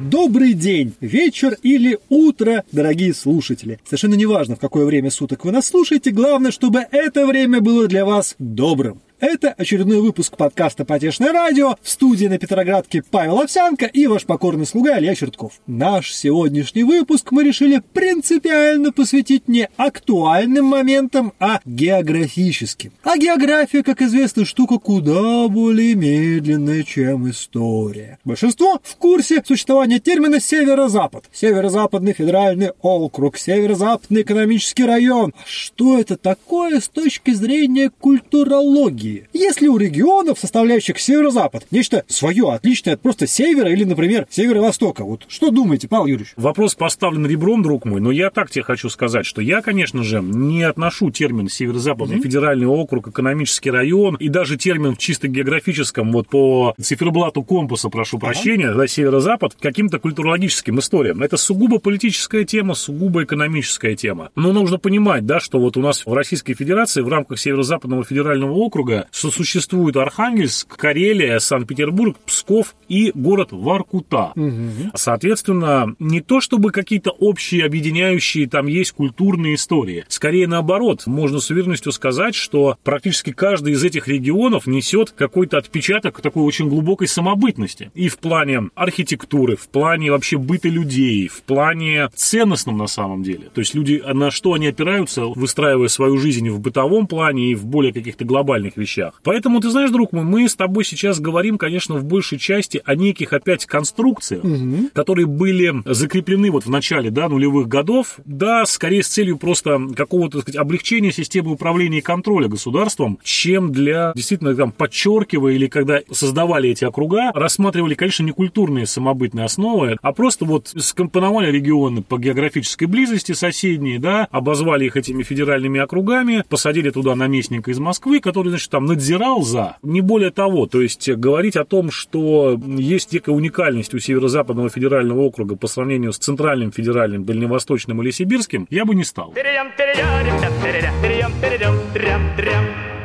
Добрый день, вечер или утро, дорогие слушатели. Совершенно неважно, в какое время суток вы нас слушаете, главное, чтобы это время было для вас добрым. Это очередной выпуск подкаста «Потешное радио» в студии на Петроградке Павел Овсянко и ваш покорный слуга Илья Чертков. Наш сегодняшний выпуск мы решили принципиально посвятить не актуальным моментам, а географическим. А география, как известно, штука куда более медленная, чем история. Большинство в курсе существования термина «северо-запад». Северо-западный федеральный округ, северо-западный экономический район. А что это такое с точки зрения культурологии? Другие. Если у регионов, составляющих северо-запад, нечто свое, отличное от просто севера или, например, северо-востока, вот что думаете, Павел Юрьевич? Вопрос поставлен ребром, друг мой, но я так тебе хочу сказать, что я, конечно же, не отношу термин северо-западный mm-hmm. федеральный округ, экономический район и даже термин в чисто географическом, вот по циферблату компаса, прошу прощения, да, северо-запад, каким-то культурологическим историям. Это сугубо политическая тема, сугубо экономическая тема. Но нужно понимать, да, что вот у нас в Российской Федерации в рамках северо-западного федерального округа что существует Архангельск, Карелия, Санкт-Петербург, Псков и город Воркута. Угу. Соответственно, не то чтобы какие-то общие объединяющие там есть культурные истории. Скорее наоборот, можно с уверенностью сказать, что практически каждый из этих регионов несет какой-то отпечаток такой очень глубокой самобытности. И в плане архитектуры, в плане вообще быта людей, в плане ценностном на самом деле. То есть люди, на что они опираются, выстраивая свою жизнь в бытовом плане и в более каких-то глобальных вещах. Поэтому, ты знаешь, друг мой, мы с тобой сейчас говорим, конечно, в большей части о неких опять конструкциях, угу. которые были закреплены вот в начале да, нулевых годов, да, скорее с целью просто какого-то, так сказать, облегчения системы управления и контроля государством, чем для, действительно, там, подчеркивая или когда создавали эти округа, рассматривали, конечно, не культурные самобытные основы, а просто вот скомпоновали регионы по географической близости соседние, да, обозвали их этими федеральными округами, посадили туда наместника из Москвы, который, значит, там надзирал за, не более того. То есть говорить о том, что есть некая уникальность у Северо-Западного федерального округа по сравнению с Центральным федеральным, Дальневосточным или Сибирским, я бы не стал.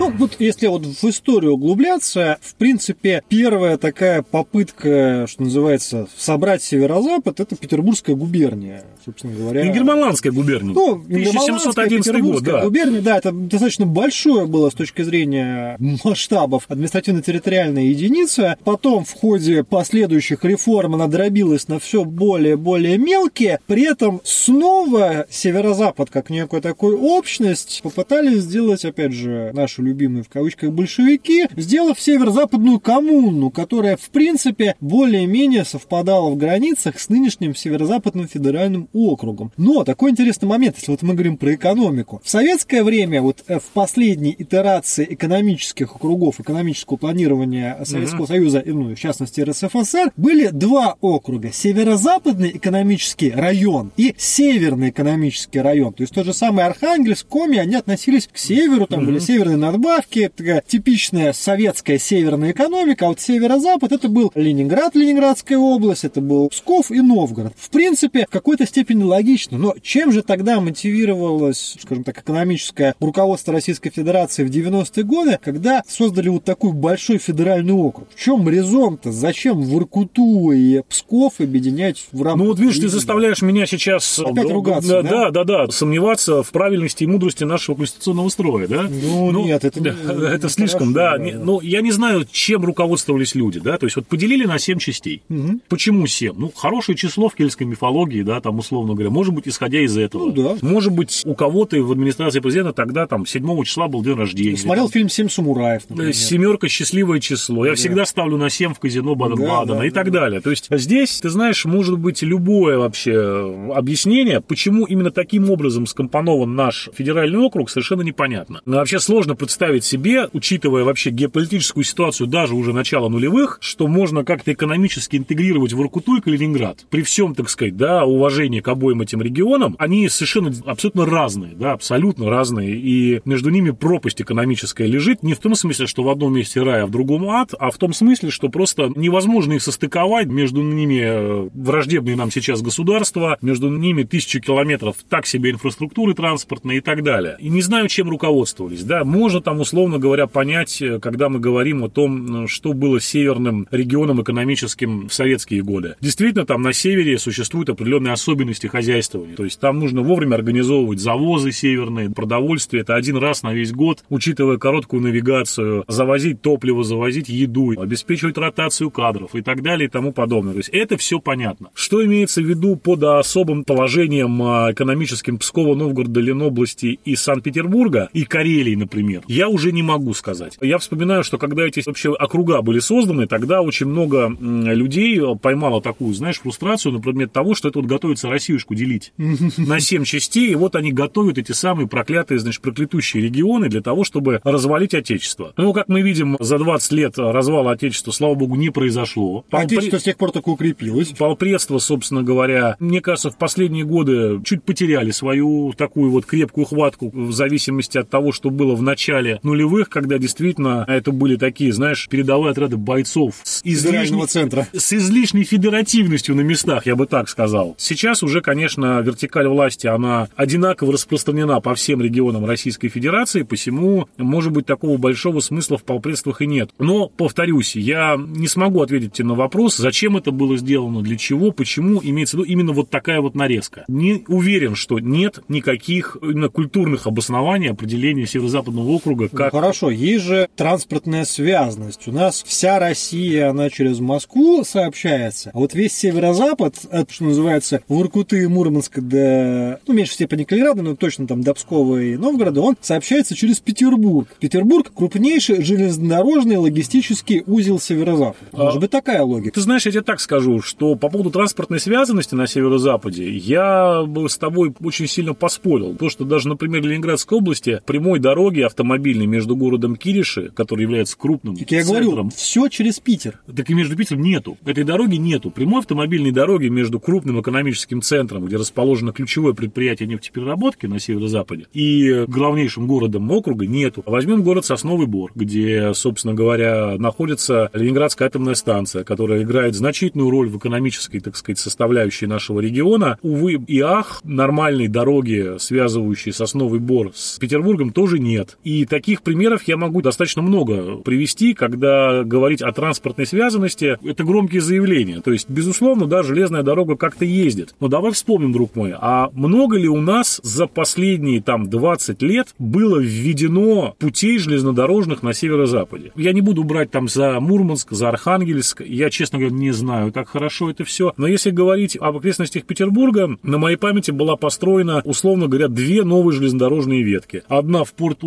Ну, вот если вот в историю углубляться, в принципе, первая такая попытка, что называется, собрать северо-запад, это Петербургская губерния, собственно говоря. Ингерманландская губерния. Ну, 1711 год, да. губерния, да, это достаточно большое было с точки зрения масштабов административно-территориальная единица. Потом в ходе последующих реформ она дробилась на все более-более мелкие. При этом снова северо-запад, как некую такую общность, попытались сделать, опять же, нашу любимые в кавычках большевики, сделав северо-западную коммуну, которая в принципе более-менее совпадала в границах с нынешним северо-западным федеральным округом. Но такой интересный момент, если вот мы говорим про экономику. В советское время, вот э, в последней итерации экономических округов, экономического планирования Советского mm-hmm. Союза, ну, в частности РСФСР, были два округа. Северо-западный экономический район и Северный экономический район. То есть тот же самый Архангельск, Коми, они относились к северу, там mm-hmm. были северные надбавки, такая типичная советская северная экономика, а вот северо-запад это был Ленинград, Ленинградская область, это был Псков и Новгород. В принципе, в какой-то степени логично, но чем же тогда мотивировалось, скажем так, экономическое руководство Российской Федерации в 90-е годы, когда создали вот такой большой федеральный округ? В чем резон-то? Зачем Воркуту и Псков объединять в рамках... Ну вот видишь, ты заставляешь меня сейчас... Опять ругаться, да? Да, да, да, сомневаться в правильности и мудрости нашего конституционного строя, да? Ну, ну нет, это, да, это слишком, хорошо, да. да. Ну, я не знаю, чем руководствовались люди, да, то есть вот поделили на 7 частей. Угу. Почему 7? Ну, хорошее число в кельтской мифологии, да, там, условно говоря, может быть, исходя из этого. Ну, да. Может быть, у кого-то в администрации президента тогда там 7 числа был день рождения. Смотрел там, фильм «Семь самураев», например. Семерка – счастливое число. Я да. всегда ставлю на 7 в казино Баден-Бадена да, да, и так да. далее. То есть здесь, ты знаешь, может быть любое вообще объяснение, почему именно таким образом скомпонован наш федеральный округ, совершенно непонятно. Но вообще сложно представить себе, учитывая вообще геополитическую ситуацию даже уже начала нулевых, что можно как-то экономически интегрировать Воркуту и Калининград. При всем, так сказать, да, уважении к обоим этим регионам, они совершенно абсолютно разные, да, абсолютно разные, и между ними пропасть экономическая лежит не в том смысле, что в одном месте рай, а в другом ад, а в том смысле, что просто невозможно их состыковать, между ними э, враждебные нам сейчас государства, между ними тысячи километров так себе инфраструктуры транспортной и так далее. И не знаю, чем руководствовались, да, может можно там, условно говоря, понять, э, когда мы говорим о том, что было северным регионом экономическим в советские годы. Действительно, там на севере существуют определенные особенности хозяйствования. То есть там нужно вовремя организовывать завозы северные, продовольствие. Это один раз на весь год, учитывая короткую навигацию, завозить топливо, завозить еду, обеспечивать ротацию кадров и так далее и тому подобное. То есть это все понятно. Что имеется в виду под особым положением а, экономическим Пскова, Новгорода, Ленобласти и Санкт-Петербурга и Карелии, например, я уже не могу сказать. Я вспоминаю, что когда эти вообще округа были созданы, тогда очень много людей поймало такую, знаешь, фрустрацию на предмет того, что это вот готовится Россиюшку делить на семь частей, и вот они готовят эти самые проклятые, значит, проклятущие регионы для того, чтобы развалить Отечество. Ну, как мы видим, за 20 лет развала Отечества, слава богу, не произошло. Отечество с тех пор так укрепилось. Полпредство, собственно говоря, мне кажется, в последние годы чуть потеряли свою такую вот крепкую хватку в зависимости от того, что было в начале нулевых, когда действительно это были такие, знаешь, передовые отряды бойцов с излишней, центра. с излишней федеративностью на местах, я бы так сказал. Сейчас уже, конечно, вертикаль власти, она одинаково распространена по всем регионам Российской Федерации, посему, может быть, такого большого смысла в полпредствах и нет. Но, повторюсь, я не смогу ответить тебе на вопрос, зачем это было сделано, для чего, почему, имеется в виду именно вот такая вот нарезка. Не уверен, что нет никаких именно культурных обоснований определения Северо-Западного округа ну, как... Ну, хорошо, есть же транспортная связность. У нас вся Россия, она через Москву сообщается, а вот весь Северо-Запад, это, что называется, Воркуты и Мурманск до, ну, меньше степени Калининграда, но точно там до Пскова и Новгорода, он сообщается через Петербург. Петербург – крупнейший железнодорожный логистический узел Северо-Запада. А Может быть, такая логика. Ты знаешь, я тебе так скажу, что по поводу транспортной связанности на Северо-Западе я бы с тобой очень сильно поспорил. Потому что даже, например, в Ленинградской области прямой дороги автомобильной между городом Кириши, который является крупным так я центром, говорю, все через Питер. Так и между Питером нету. Этой дороги нету. Прямой автомобильной дороги между крупным экономическим центром, где расположено ключевое предприятие нефтепереработки на северо-западе, и главнейшим городом округа нету. Возьмем город Сосновый Бор, где, собственно говоря, находится Ленинградская атомная станция, которая играет значительную роль в экономической, так сказать, составляющей нашего региона. Увы и ах, нормальной дороги, связывающей Сосновый Бор с Петербургом, тоже нет. И таких примеров я могу достаточно много привести, когда говорить о транспортной связанности, это громкие заявления. То есть, безусловно, да, железная дорога как-то ездит. Но давай вспомним, друг мой, а много ли у нас за последние там 20 лет было введено путей железнодорожных на северо-западе? Я не буду брать там за Мурманск, за Архангельск, я, честно говоря, не знаю, как хорошо это все. Но если говорить об окрестностях Петербурга, на моей памяти была построена, условно говоря, две новые железнодорожные ветки. Одна в порт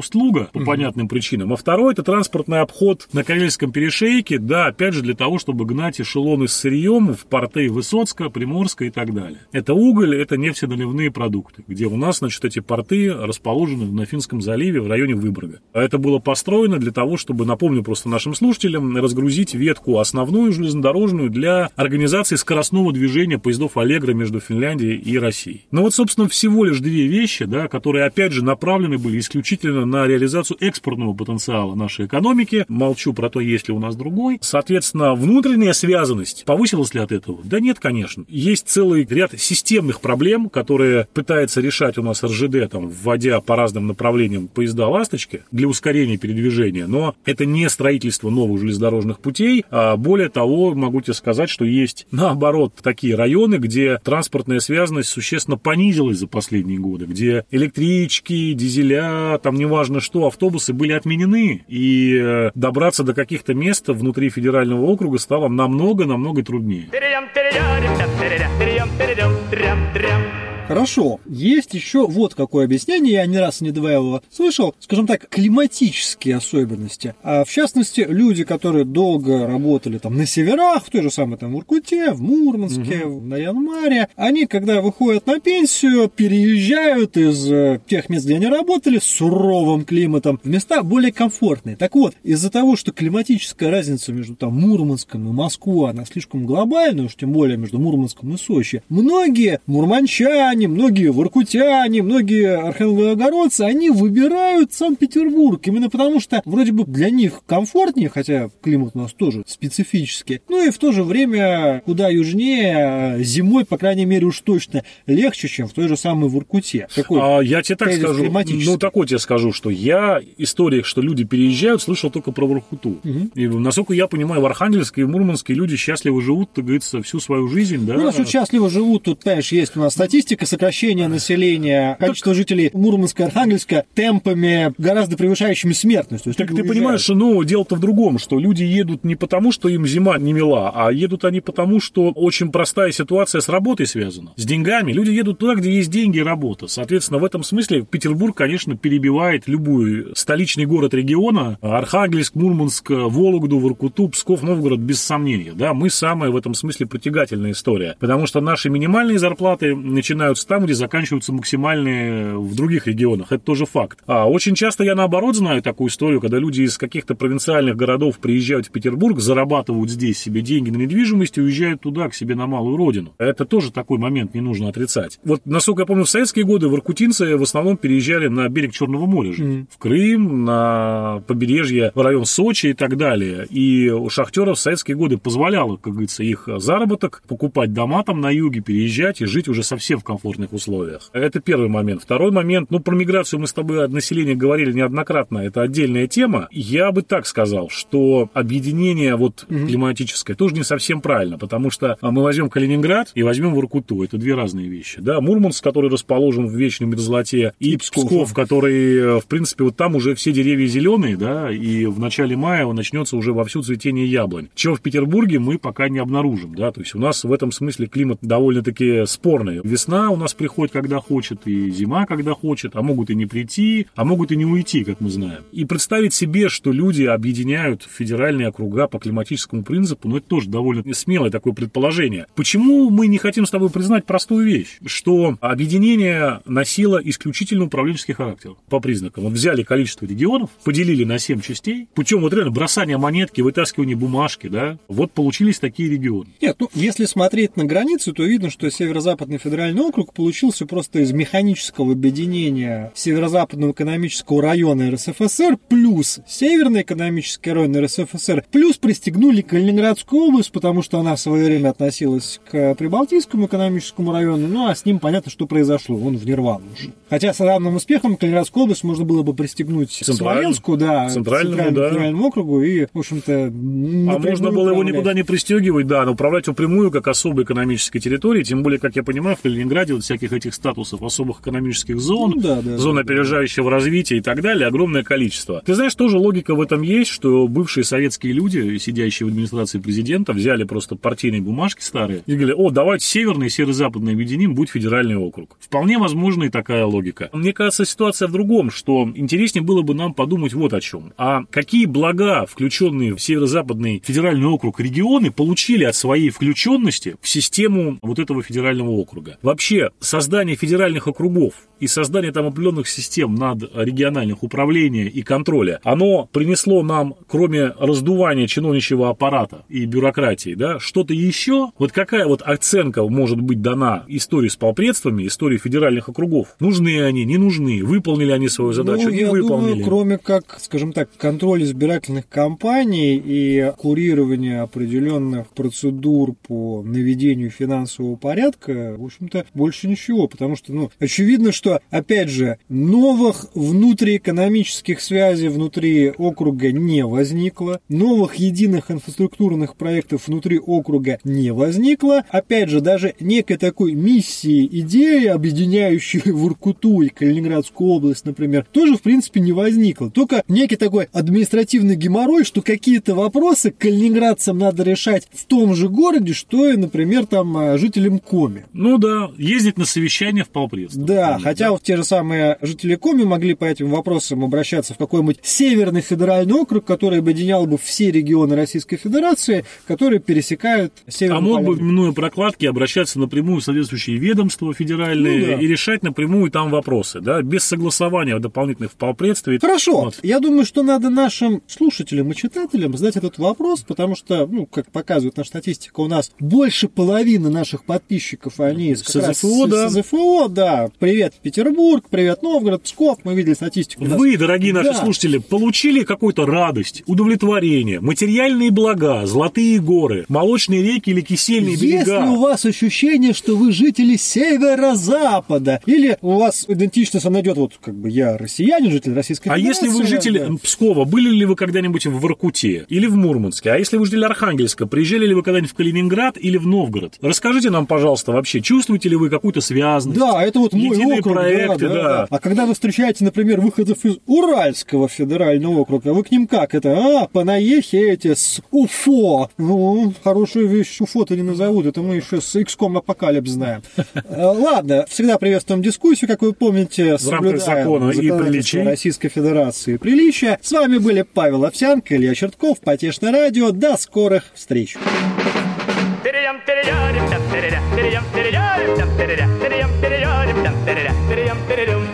По понятным причинам, а второй это транспортный обход на Карельском перешейке, да, опять же, для того, чтобы гнать эшелоны с сырьем в порты Высоцка, Приморска и так далее. Это уголь, это нефтеналивные продукты, где у нас, значит, эти порты расположены на Финском заливе в районе Выборга. А это было построено для того, чтобы, напомню просто нашим слушателям, разгрузить ветку основную железнодорожную для организации скоростного движения поездов Аллегра между Финляндией и Россией. Но вот, собственно, всего лишь две вещи, да, которые, опять же, направлены были исключительно на реализацию экспортного потенциала нашей экономики. Молчу про то, есть ли у нас другой. Соответственно, внутренняя связанность повысилась ли от этого? Да нет, конечно. Есть целый ряд системных проблем, которые пытается решать у нас РЖД, там, вводя по разным направлениям поезда «Ласточки» для ускорения передвижения. Но это не строительство новых железнодорожных путей. А более того, могу тебе сказать, что есть, наоборот, такие районы, где транспортная связанность существенно понизилась за последние годы, где электрички, дизеля, там неважно что, автобусы были отменены, и э, добраться до каких-то мест внутри федерального округа стало намного-намного труднее. Хорошо. Есть еще вот какое объяснение, я не раз не два его слышал, скажем так, климатические особенности. А в частности, люди, которые долго работали там на северах, в той же самой там Уркуте, в Мурманске, угу. на Янмаре, они, когда выходят на пенсию, переезжают из э, тех мест, где они работали, с суровым климатом, в места более комфортные. Так вот, из-за того, что климатическая разница между там Мурманском и Москвой, она слишком глобальная, уж тем более между Мурманском и Сочи, многие мурманчане, северяне, многие воркутяне, многие архангелогородцы, они выбирают Санкт-Петербург именно потому, что вроде бы для них комфортнее, хотя климат у нас тоже специфический, ну и в то же время куда южнее, зимой, по крайней мере, уж точно легче, чем в той же самой Воркуте. Какой а, я тебе так скажу, ну такой тебе скажу, что я истории, что люди переезжают, слышал только про Воркуту. Угу. И насколько я понимаю, в Архангельске и Мурманске люди счастливо живут, так говорится, всю свою жизнь, да? Ну, насчет счастливо живут, тут, понимаешь, есть у нас статистика сокращения населения, количество так... жителей Мурманска и Архангельска темпами гораздо превышающими смертность. Так ты уезжают. понимаешь, ну, дело-то в другом, что люди едут не потому, что им зима не мила, а едут они потому, что очень простая ситуация с работой связана, с деньгами. Люди едут туда, где есть деньги и работа. Соответственно, в этом смысле Петербург, конечно, перебивает любую столичный город региона, Архангельск, Мурманск, Вологду, Воркуту, Псков, Новгород, без сомнения. Да, мы самая в этом смысле притягательная история, потому что наши минимальные зарплаты начинаются там, где заканчиваются максимальные в других регионах. Это тоже факт. А очень часто я наоборот знаю такую историю, когда люди из каких-то провинциальных городов приезжают в Петербург, зарабатывают здесь себе деньги на недвижимость и уезжают туда, к себе на малую родину. Это тоже такой момент не нужно отрицать. Вот, насколько я помню, в советские годы воркутинцы в основном переезжали на берег Черного моря жить. Mm. В Крым, на побережье, в район Сочи и так далее. И у шахтеров в советские годы позволяло, как говорится, их заработок, покупать дома там на юге, переезжать и жить уже совсем в комфортных условиях. Это первый момент. Второй момент, ну, про миграцию мы с тобой от населения говорили неоднократно, это отдельная тема. Я бы так сказал, что объединение вот mm-hmm. климатическое тоже не совсем правильно, потому что мы возьмем Калининград и возьмем Воркуту. Это две разные вещи. Да, Мурманск, который расположен в вечной мерзлоте, и, и Псков, Псков, который, в принципе, вот там уже все деревья зеленые, да, и в начале мая начнется уже вовсю цветение яблонь. Чего в Петербурге мы пока не обнаружим, да, то есть у нас в этом смысле климат довольно-таки спорный. Весна у нас приходит, когда хочет, и зима, когда хочет, а могут и не прийти, а могут и не уйти, как мы знаем. И представить себе, что люди объединяют федеральные округа по климатическому принципу, ну, это тоже довольно смелое такое предположение. Почему мы не хотим с тобой признать простую вещь, что объединение носило исключительно управленческий характер по признакам. Вот взяли количество регионов, поделили на 7 частей, путем вот реально бросания монетки, вытаскивания бумажки, да, вот получились такие регионы. Нет, ну, если смотреть на границу, то видно, что Северо-Западный федеральный округ получился просто из механического объединения Северо-Западного экономического района РСФСР плюс Северный экономический район РСФСР, плюс пристегнули Калининградскую область, потому что она в свое время относилась к Прибалтийскому экономическому району, ну а с ним понятно, что произошло, он в нирвану ушел. Хотя с равным успехом Калининградскую область можно было бы пристегнуть Смоленску, да, центральному, да. федеральному округу и, в общем-то, А можно было его никуда не пристегивать, да, но управлять впрямую как особой экономической территории, тем более, как я понимаю, в Калининграде вот всяких этих статусов особых экономических зон, ну, да, да, зон опережающего развития и так далее, огромное количество. Ты знаешь, тоже логика в этом есть, что бывшие советские люди, сидящие в администрации президента, взяли просто партийные бумажки старые и говорили, о, давайте северный и северо-западный объединим, будь федеральный округ. Вполне возможна и такая логика. Мне кажется, ситуация в другом, что интереснее было бы нам подумать вот о чем. А какие блага, включенные в северо-западный федеральный округ регионы, получили от своей включенности в систему вот этого федерального округа? Вообще, создание федеральных округов и создание там определенных систем над региональных управления и контроля, оно принесло нам, кроме раздувания чиновничьего аппарата и бюрократии, да, что-то еще? Вот какая вот оценка может быть дана истории с полпредствами, истории федеральных округов? Нужны они, не нужны? Выполнили они свою задачу, ну, не я выполнили? Думаю, кроме как, скажем так, контроль избирательных кампаний и курирование определенных процедур по наведению финансового порядка, в общем-то, больше ничего, потому что, ну, очевидно, что опять же, новых внутриэкономических связей внутри округа не возникло, новых единых инфраструктурных проектов внутри округа не возникло. Опять же, даже некой такой миссии, идеи, объединяющей Воркуту и Калининградскую область, например, тоже, в принципе, не возникло. Только некий такой административный геморрой, что какие-то вопросы калининградцам надо решать в том же городе, что и, например, там а, жителям Коми. Ну да, ездить на совещание в Полпредство. Да, хотя Хотя вот те же самые жители Коми могли по этим вопросам обращаться в какой-нибудь северный федеральный округ, который объединял бы все регионы Российской Федерации, которые пересекают северный А мог бы, минуя прокладки, обращаться напрямую в соответствующие ведомства федеральные ну, да. и решать напрямую там вопросы, да, без согласования дополнительных в полпредстве. Хорошо. Вот. Я думаю, что надо нашим слушателям и читателям задать этот вопрос, потому что, ну, как показывает наша статистика, у нас больше половины наших подписчиков, они как раз СЗФО, да. СЗФО, да. Привет, Петербург, привет, Новгород, Псков. Мы видели статистику. Вы, дорогие наши да. слушатели, получили какую-то радость, удовлетворение, материальные блага, золотые горы, молочные реки или кисельные Если берега. Если у вас ощущение, что вы жители северо-запада, или у вас идентичность найдет, вот как бы я россиянин, житель Российской а Федерации. А если вы житель да. Пскова, были ли вы когда-нибудь в Воркуте или в Мурманске? А если вы житель Архангельска, приезжали ли вы когда-нибудь в Калининград или в Новгород? Расскажите нам, пожалуйста, вообще, чувствуете ли вы какую-то связность? Да, это вот мой округ. проекты, да, да, да. А когда вы встречаете, например, выходцев из Уральского федерального округа, вы к ним как это? А, понаехи эти с УФО. Ну, хорошую вещь УФО-то не назовут, это мы еще с X-COM Apocalypse знаем. Э, ладно, всегда приветствуем дискуссию, как вы помните, в рамках закона и приличий Российской Федерации приличия. С вами были Павел Овсянко, Илья Чертков, Потешное радио. До скорых встреч!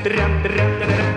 Thank you.